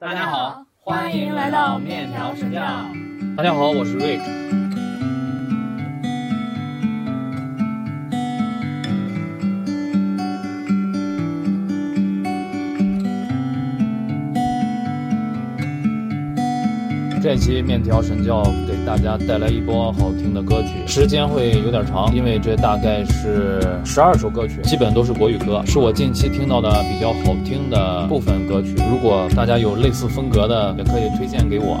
大家好，欢迎来到面条神教。大家好，我是瑞克。这期面条神教大家带来一波好听的歌曲，时间会有点长，因为这大概是十二首歌曲，基本都是国语歌，是我近期听到的比较好听的部分歌曲。如果大家有类似风格的，也可以推荐给我。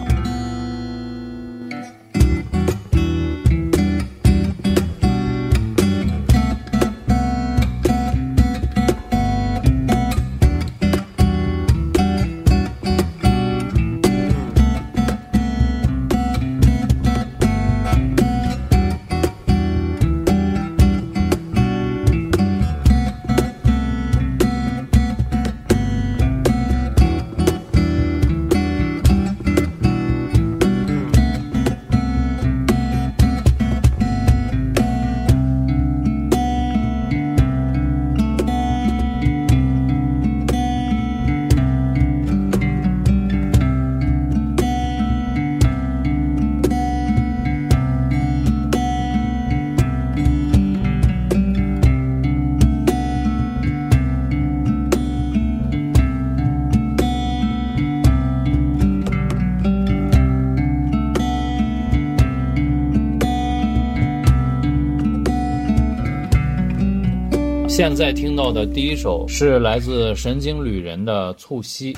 现在听到的第一首是来自神经旅人的《促膝》。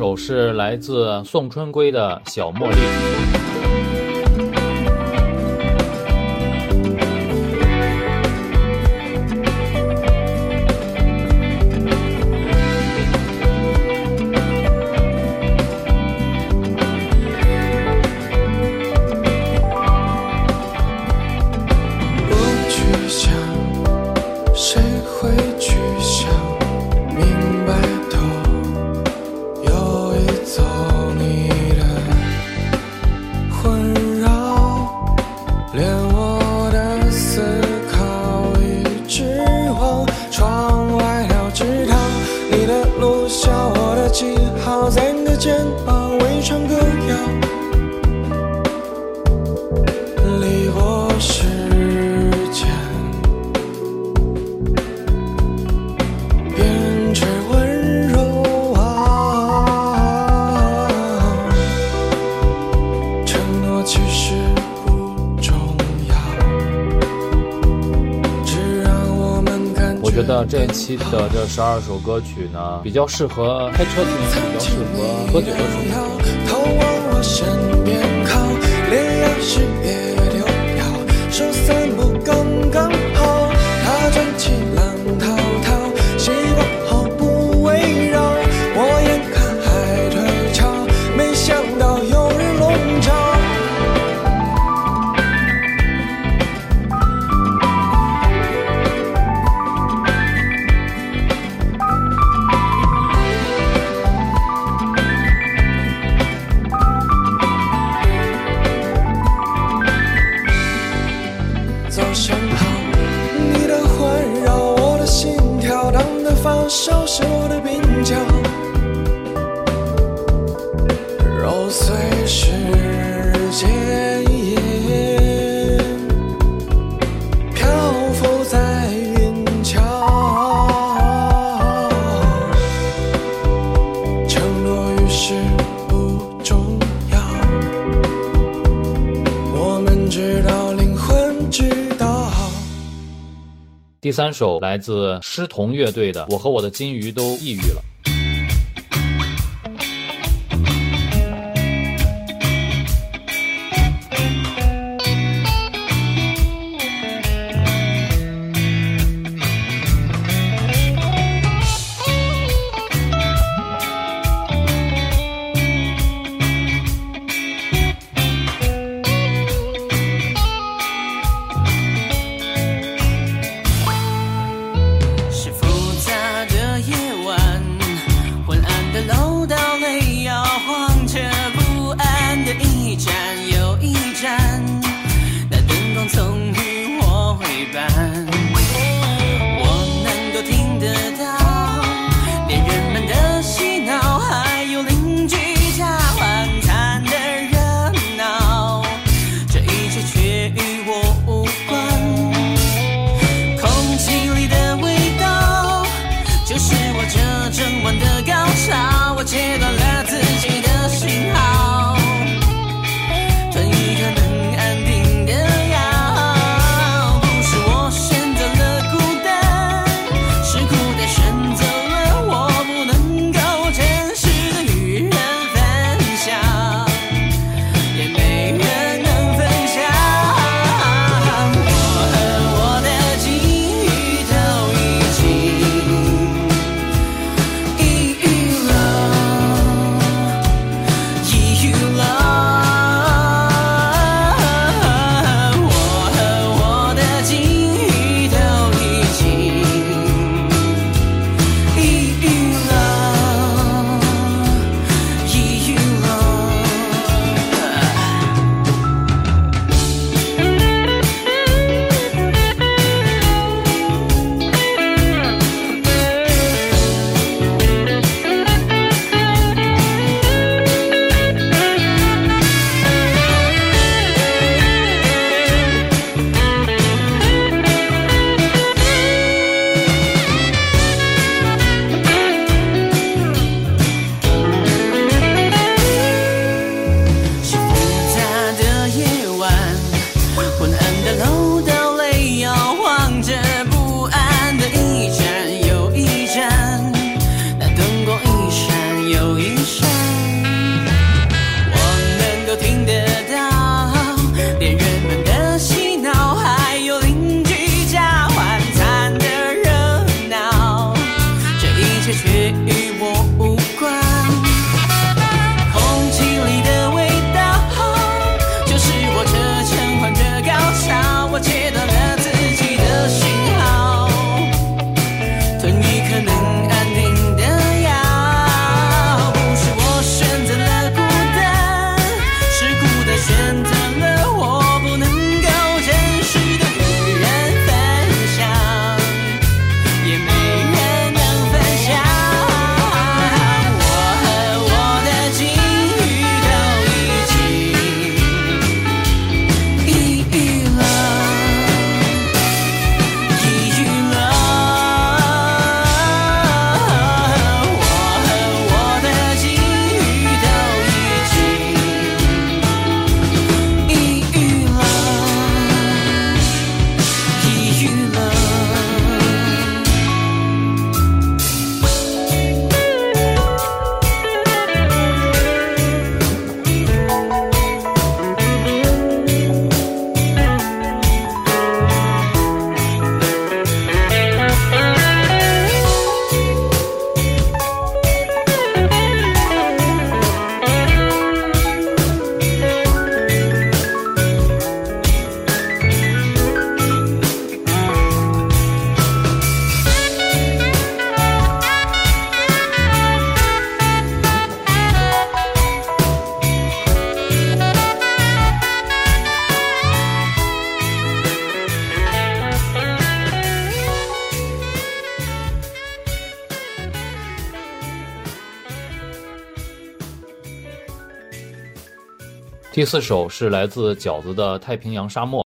首是来自宋春归的《小茉莉》。十二首歌曲呢，比较适合开车听，比较适合喝酒的时候。第三首来自诗童乐队的我和我的金鱼都抑郁了。第四首是来自饺子的太平洋沙漠。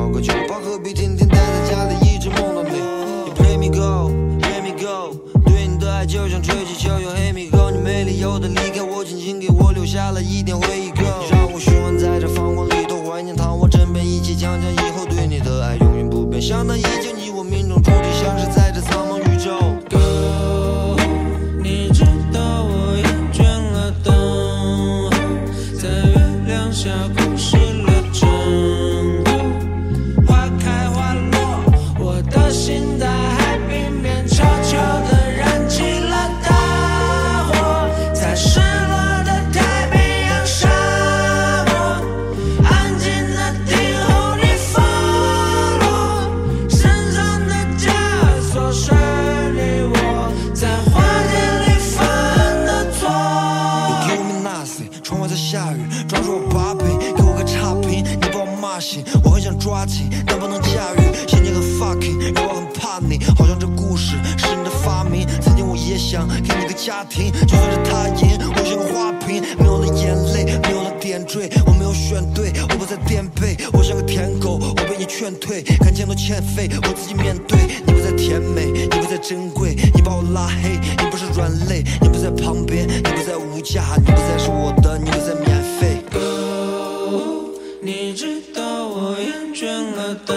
적어줘 就算是他赢，我像个花瓶，没有了眼泪，没有了点缀。我没有选对，我不再垫背，我像个舔狗，我被你劝退，感情都欠费，我自己面对。你不再甜美，你不再珍贵，你把我拉黑，你不是软肋，你不在旁边，你不再无价，你不再是我的，你不再免费。Go，你知道我厌倦了等，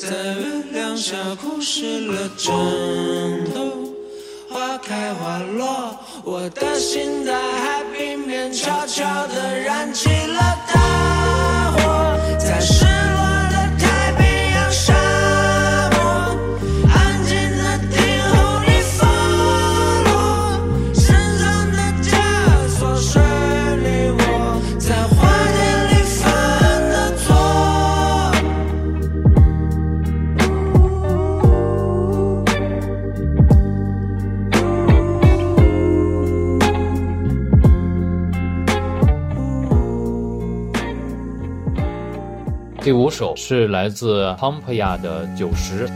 在月亮下哭湿了枕。心在海平面悄悄的燃起。是来自 pompila 的九十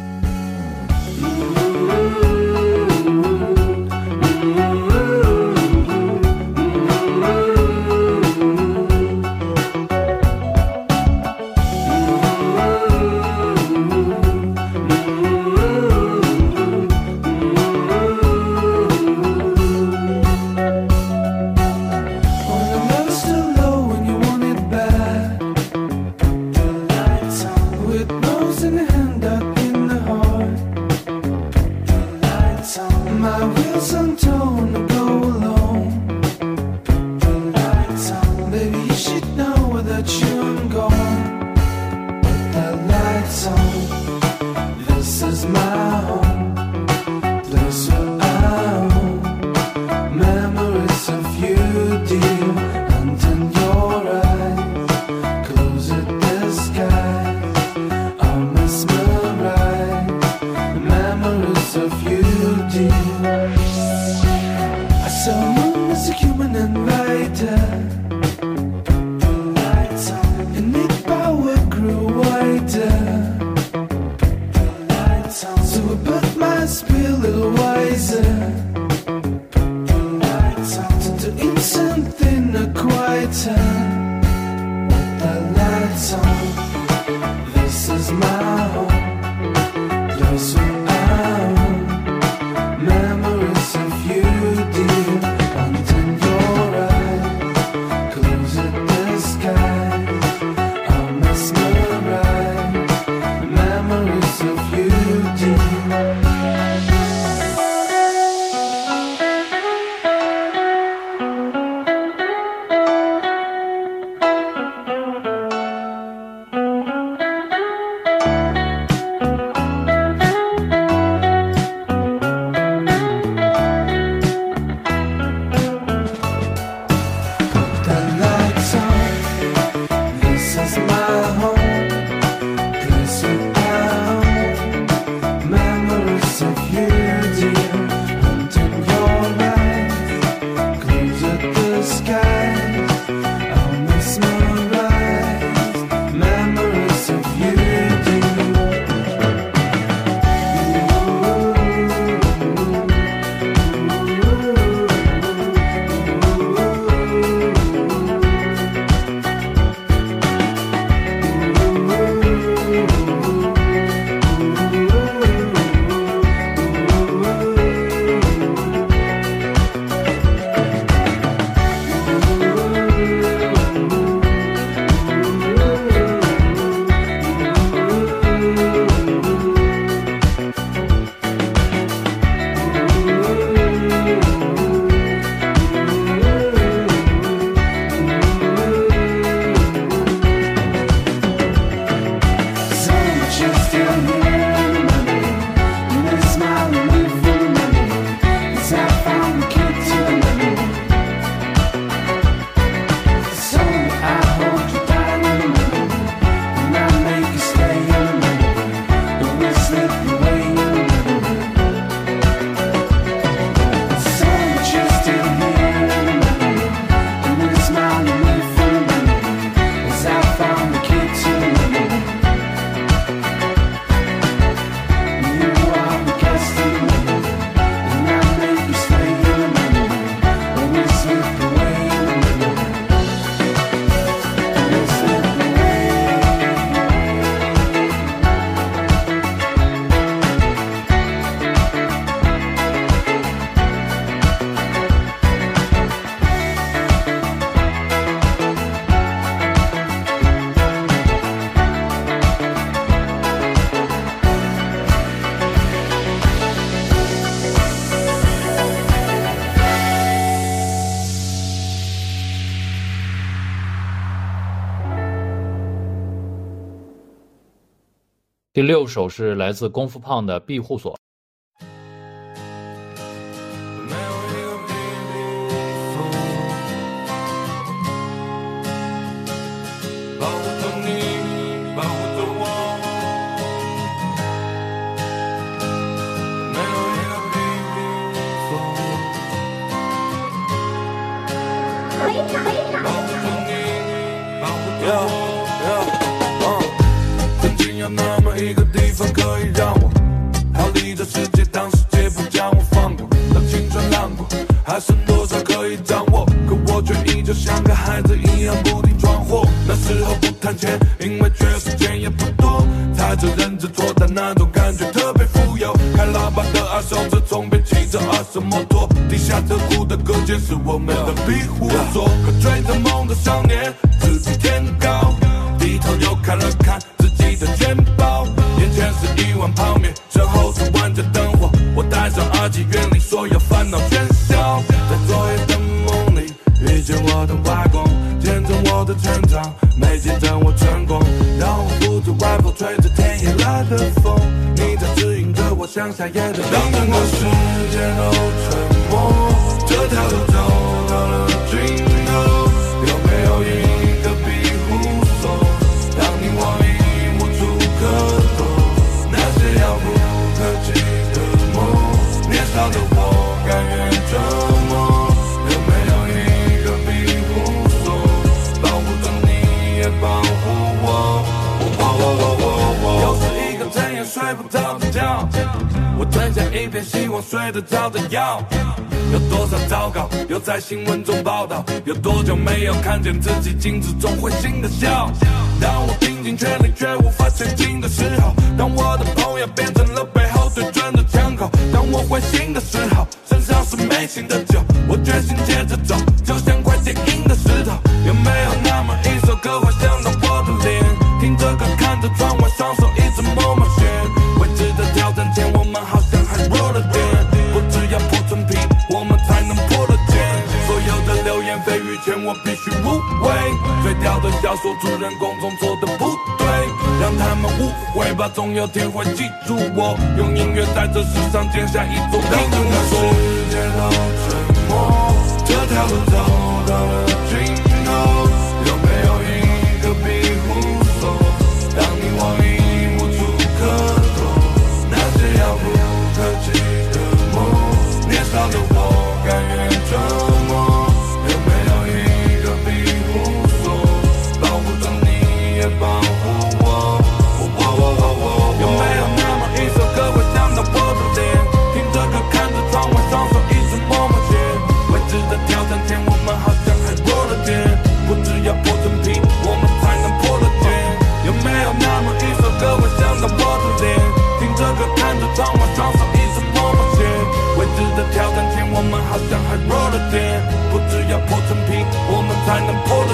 let you go. 六首是来自功夫胖的庇护所。那种感觉特别富有。开喇叭的二手车，从边骑着二手摩托，地下车库的隔间是我们的庇护所。可追着梦的少年，自比天高，低头又看了看自己的钱包，眼前是一碗泡面，身后是万家灯火。我戴上耳机，远离引着我向下野的。当整剩下一片希望睡得着的药。有多少糟糕，又在新闻中报道？有多久没有看见自己镜子中会心的笑？当我拼尽全力却无法前进的时候，当我的朋友变成了背后对准的枪口，当我灰心的时候，身上是没醒的酒，我决心接着走，主人公总做的不对，让他们误会吧，总有天会记住我。用音乐在这世上建下一座让整个世界都沉默，这条路走到了尽头，弱了点。不只要破陈皮，我们才能破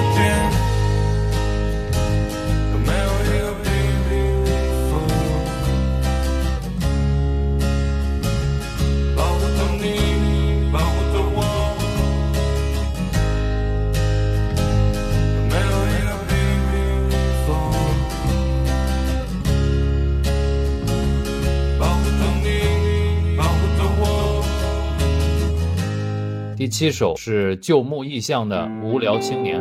第七首是旧木意象的《无聊青年》。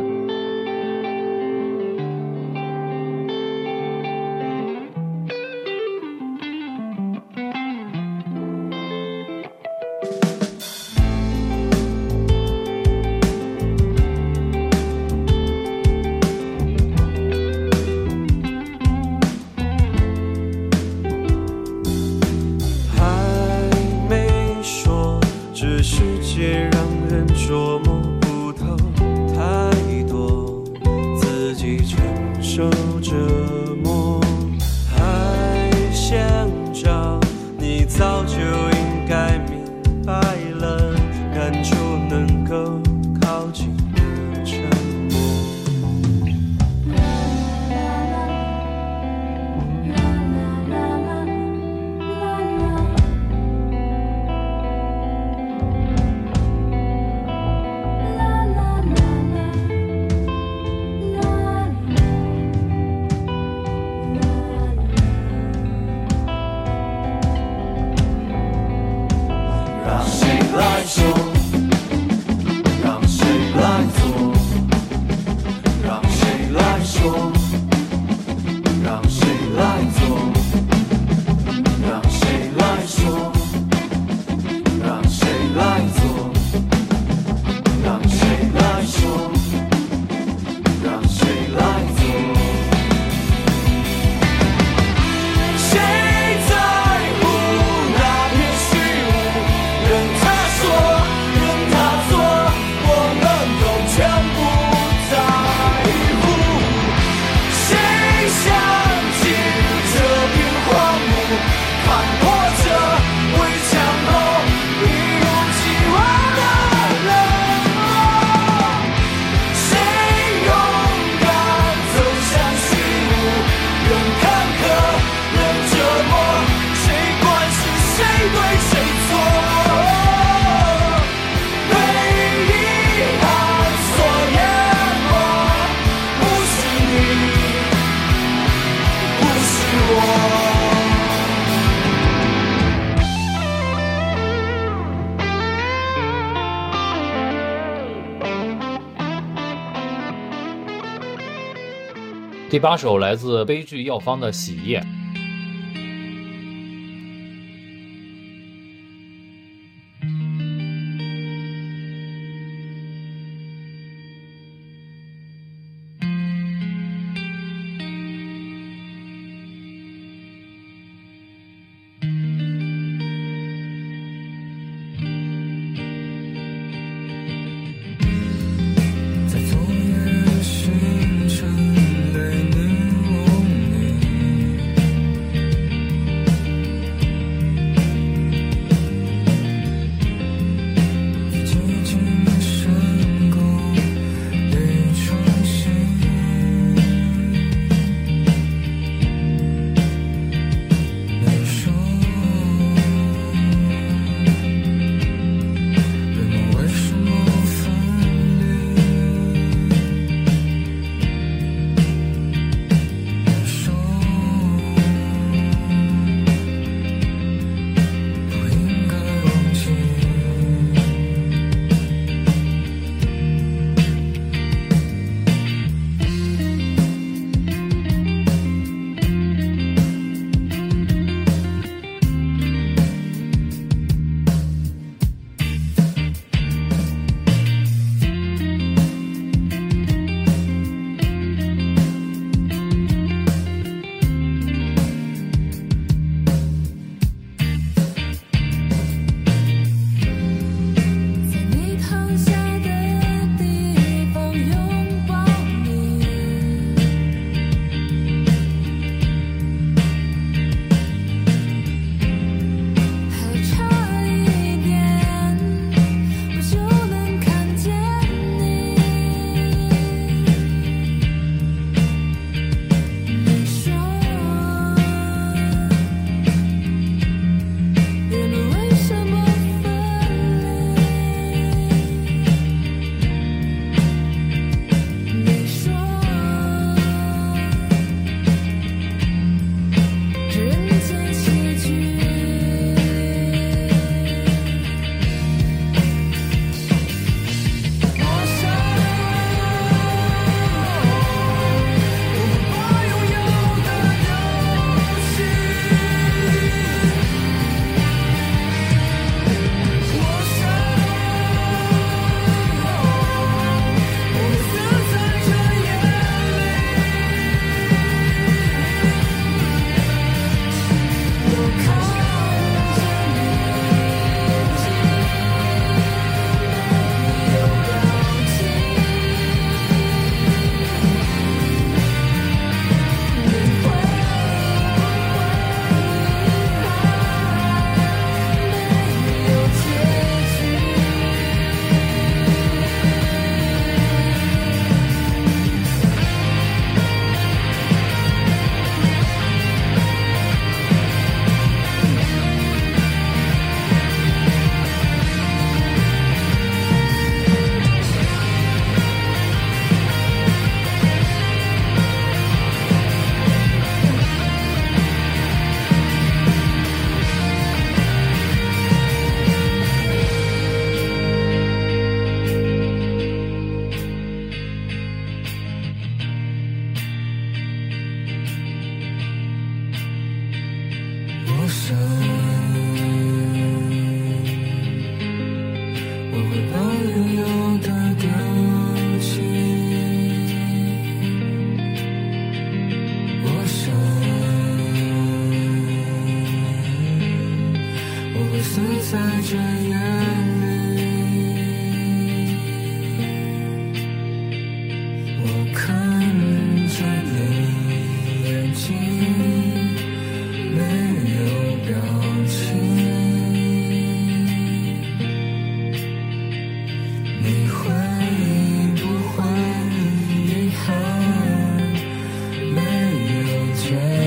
第八首来自悲剧药方的洗液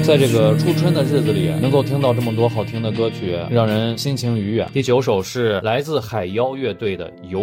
在这个初春的日子里，能够听到这么多好听的歌曲，让人心情愉悦。第九首是来自海妖乐队的《游》。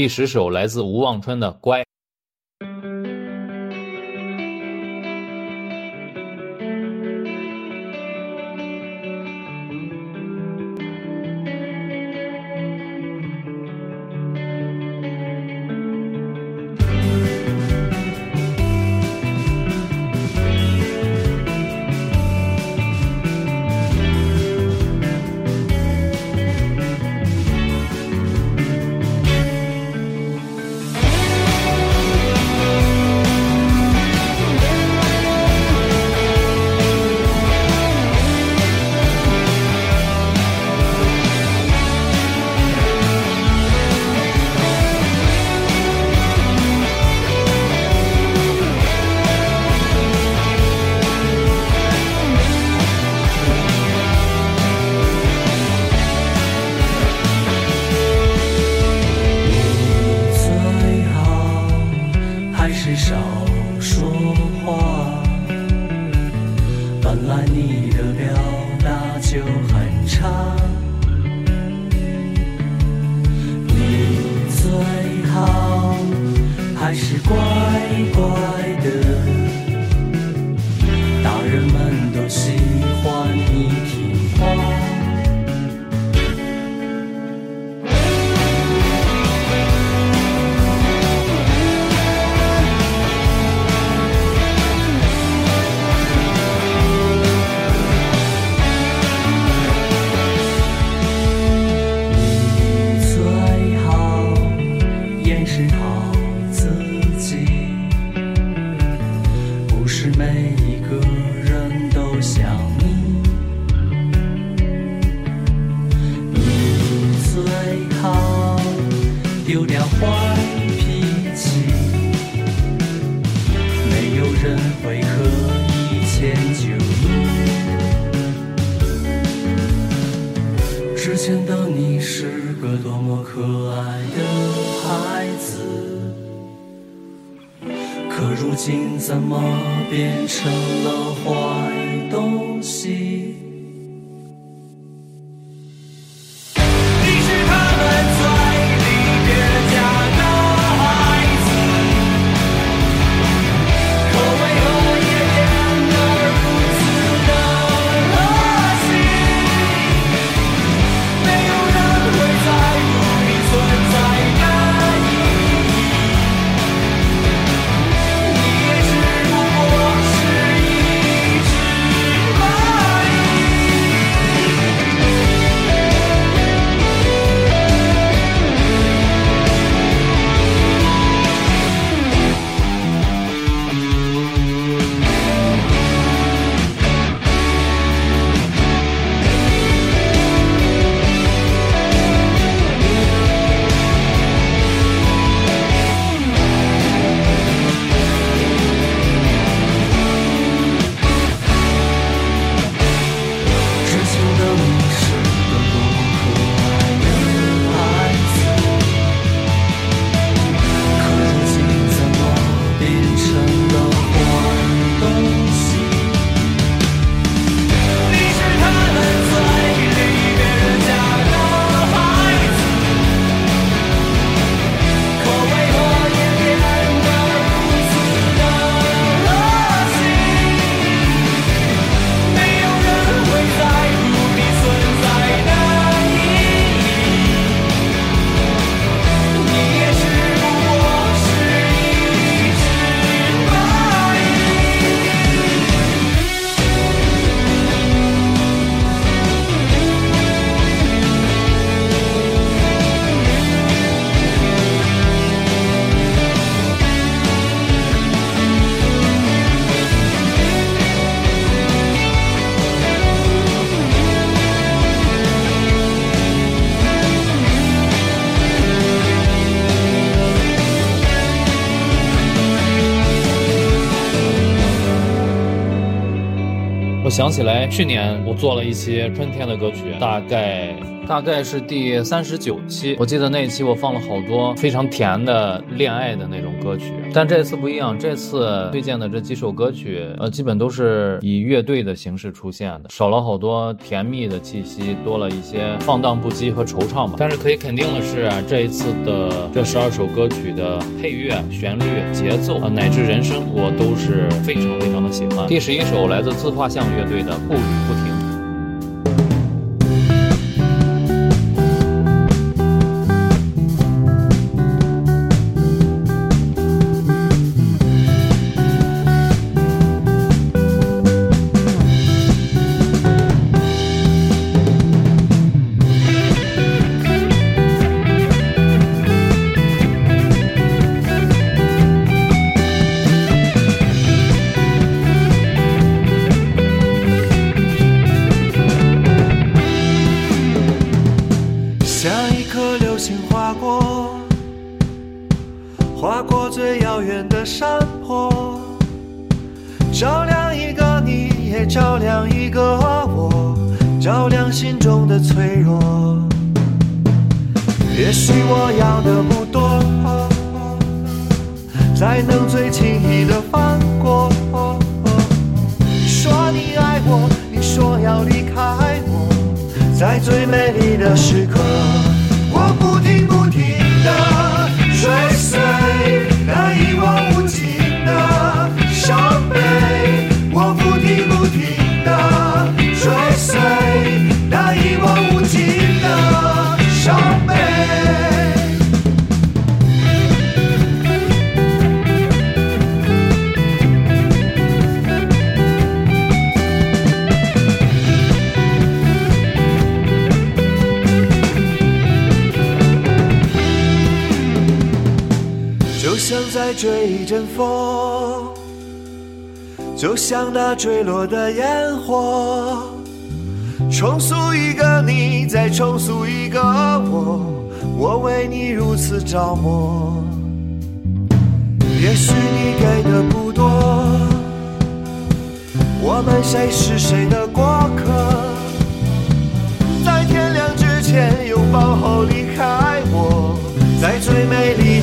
第十首来自吴望春的乖。想起来去年我做了一期春天的歌曲大概大概是第三十九期我记得那一期我放了好多非常甜的恋爱的那种歌曲，但这次不一样，这次推荐的这几首歌曲，呃，基本都是以乐队的形式出现的，少了好多甜蜜的气息，多了一些放荡不羁和惆怅吧。但是可以肯定的是，这一次的这十二首歌曲的配乐、旋律、节奏啊、乃至人声，我都是非常非常的喜欢。第十一首来自自画像乐队的《不语不停》。划过，划过最遥远的山坡，照亮一个你，也照亮一个我，照亮心中的脆弱。也许我要的不多，才能最轻易的放过。你说你爱我，你说要离开我。在最美丽的时刻，停的在追一阵风，就像那坠落的烟火，重塑一个你，再重塑一个我，我为你如此着魔。也许你给的不多，我们谁是谁的过客，在天亮之前拥抱后离开我。在最美丽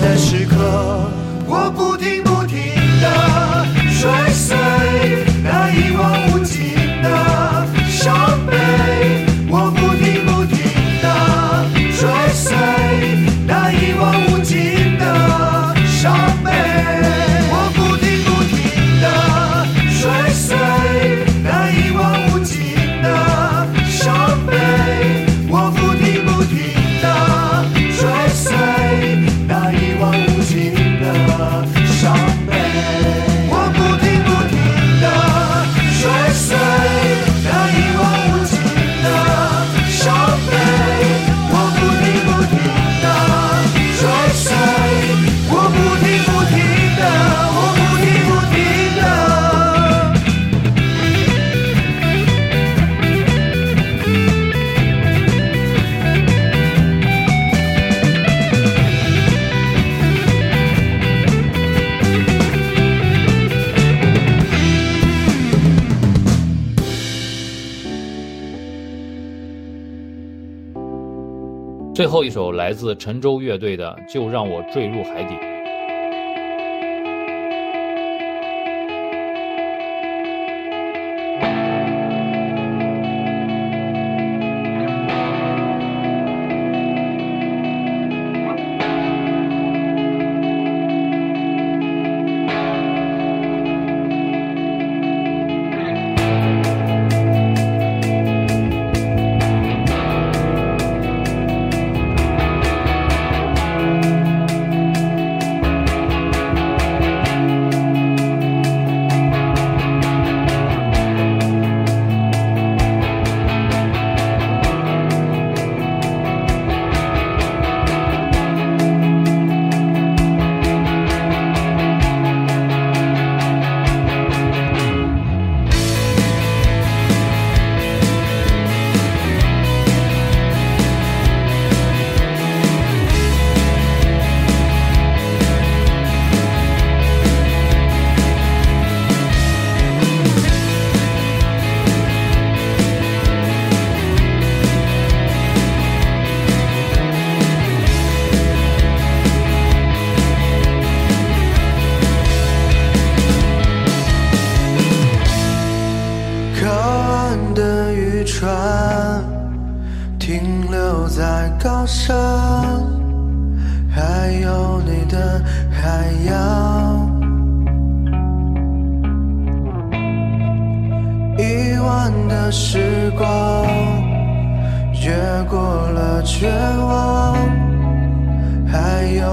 首来自陈州乐队的《就让我坠入海底》。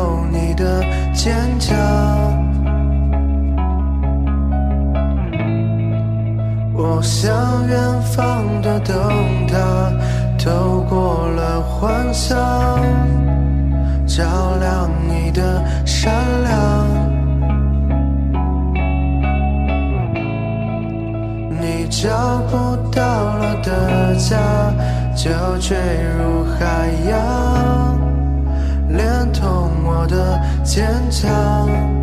有你的坚强。我向远方的灯塔透过了幻想，照亮你的善良。你找不到了的家，就坠入海洋。连同我的坚强。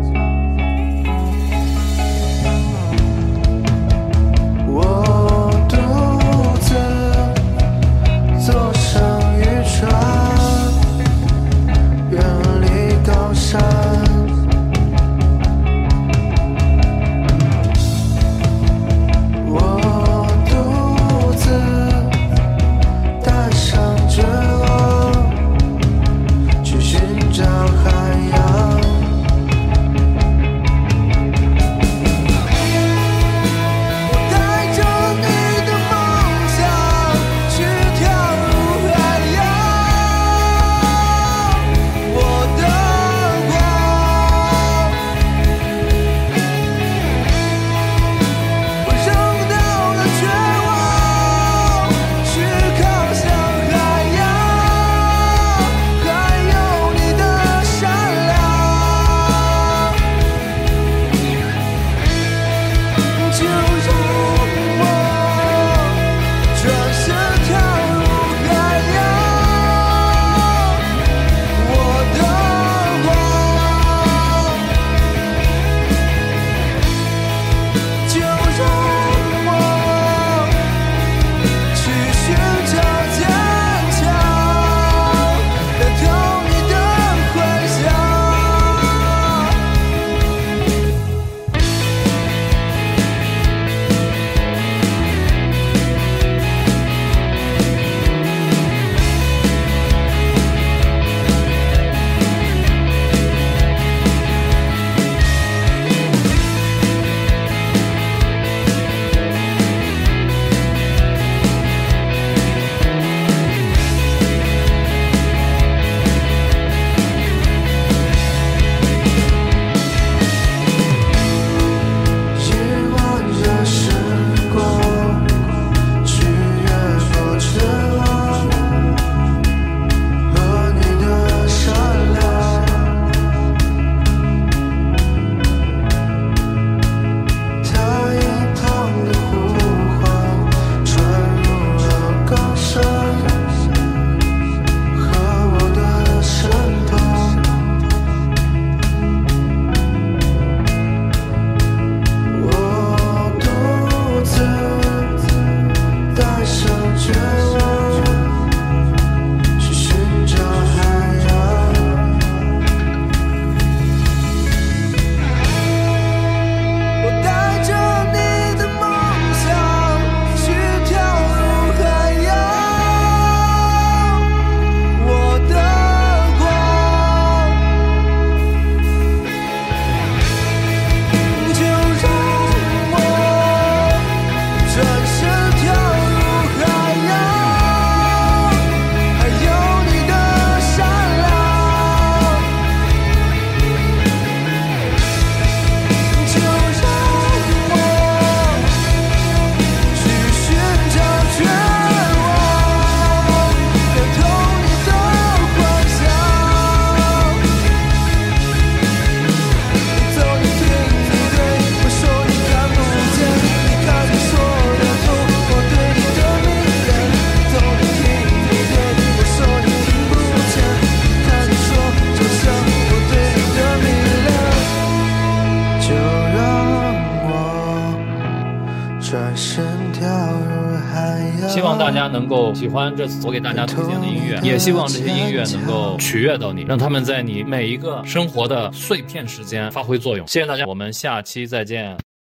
喜欢这次我给大家推荐的音乐也希望这些音乐能够取悦到你让它们在你每一个生活的碎片时间发挥作用。谢谢大家我们下期再见。